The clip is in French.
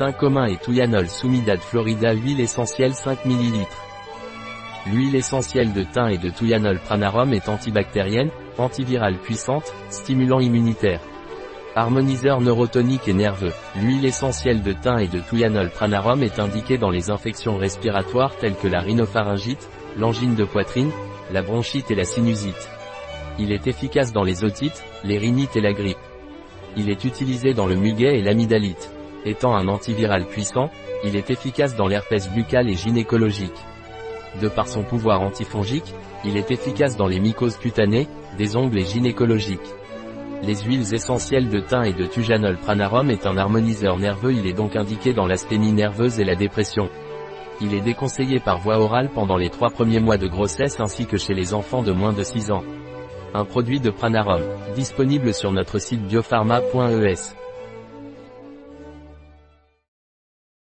thym commun et Sumidad Florida huile essentielle 5 ml. L'huile essentielle de thym et de Tuyanol Pranarum est antibactérienne, antivirale puissante, stimulant immunitaire. Harmoniseur neurotonique et nerveux. L'huile essentielle de thym et de Tuyanol Pranarum est indiquée dans les infections respiratoires telles que la rhinopharyngite, l'angine de poitrine, la bronchite et la sinusite. Il est efficace dans les otites, les rhinites et la grippe. Il est utilisé dans le muguet et l'amygdalite. Étant un antiviral puissant, il est efficace dans l'herpès buccal et gynécologique. De par son pouvoir antifongique, il est efficace dans les mycoses cutanées, des ongles et gynécologiques. Les huiles essentielles de thym et de tujanol pranarum est un harmoniseur nerveux il est donc indiqué dans l'asthénie nerveuse et la dépression. Il est déconseillé par voie orale pendant les trois premiers mois de grossesse ainsi que chez les enfants de moins de 6 ans. Un produit de Pranarum, disponible sur notre site biopharma.es.